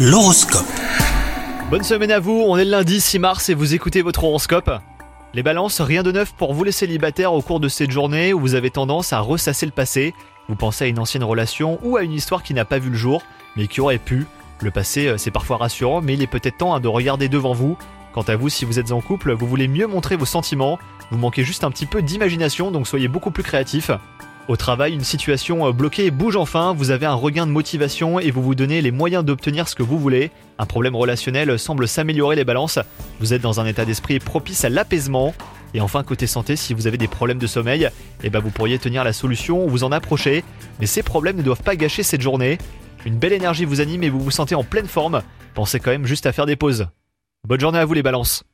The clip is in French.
L'horoscope. Bonne semaine à vous, on est lundi 6 mars et vous écoutez votre horoscope. Les balances, rien de neuf pour vous les célibataires au cours de cette journée où vous avez tendance à ressasser le passé. Vous pensez à une ancienne relation ou à une histoire qui n'a pas vu le jour, mais qui aurait pu. Le passé, euh, c'est parfois rassurant, mais il est peut-être temps hein, de regarder devant vous. Quant à vous, si vous êtes en couple, vous voulez mieux montrer vos sentiments, vous manquez juste un petit peu d'imagination, donc soyez beaucoup plus créatif. Au travail, une situation euh, bloquée bouge enfin, vous avez un regain de motivation et vous vous donnez les moyens d'obtenir ce que vous voulez. Un problème relationnel semble s'améliorer les balances, vous êtes dans un état d'esprit propice à l'apaisement. Et enfin, côté santé, si vous avez des problèmes de sommeil, eh ben vous pourriez tenir la solution ou vous en approcher, mais ces problèmes ne doivent pas gâcher cette journée. Une belle énergie vous anime et vous vous sentez en pleine forme, pensez quand même juste à faire des pauses. Bonne journée à vous les balances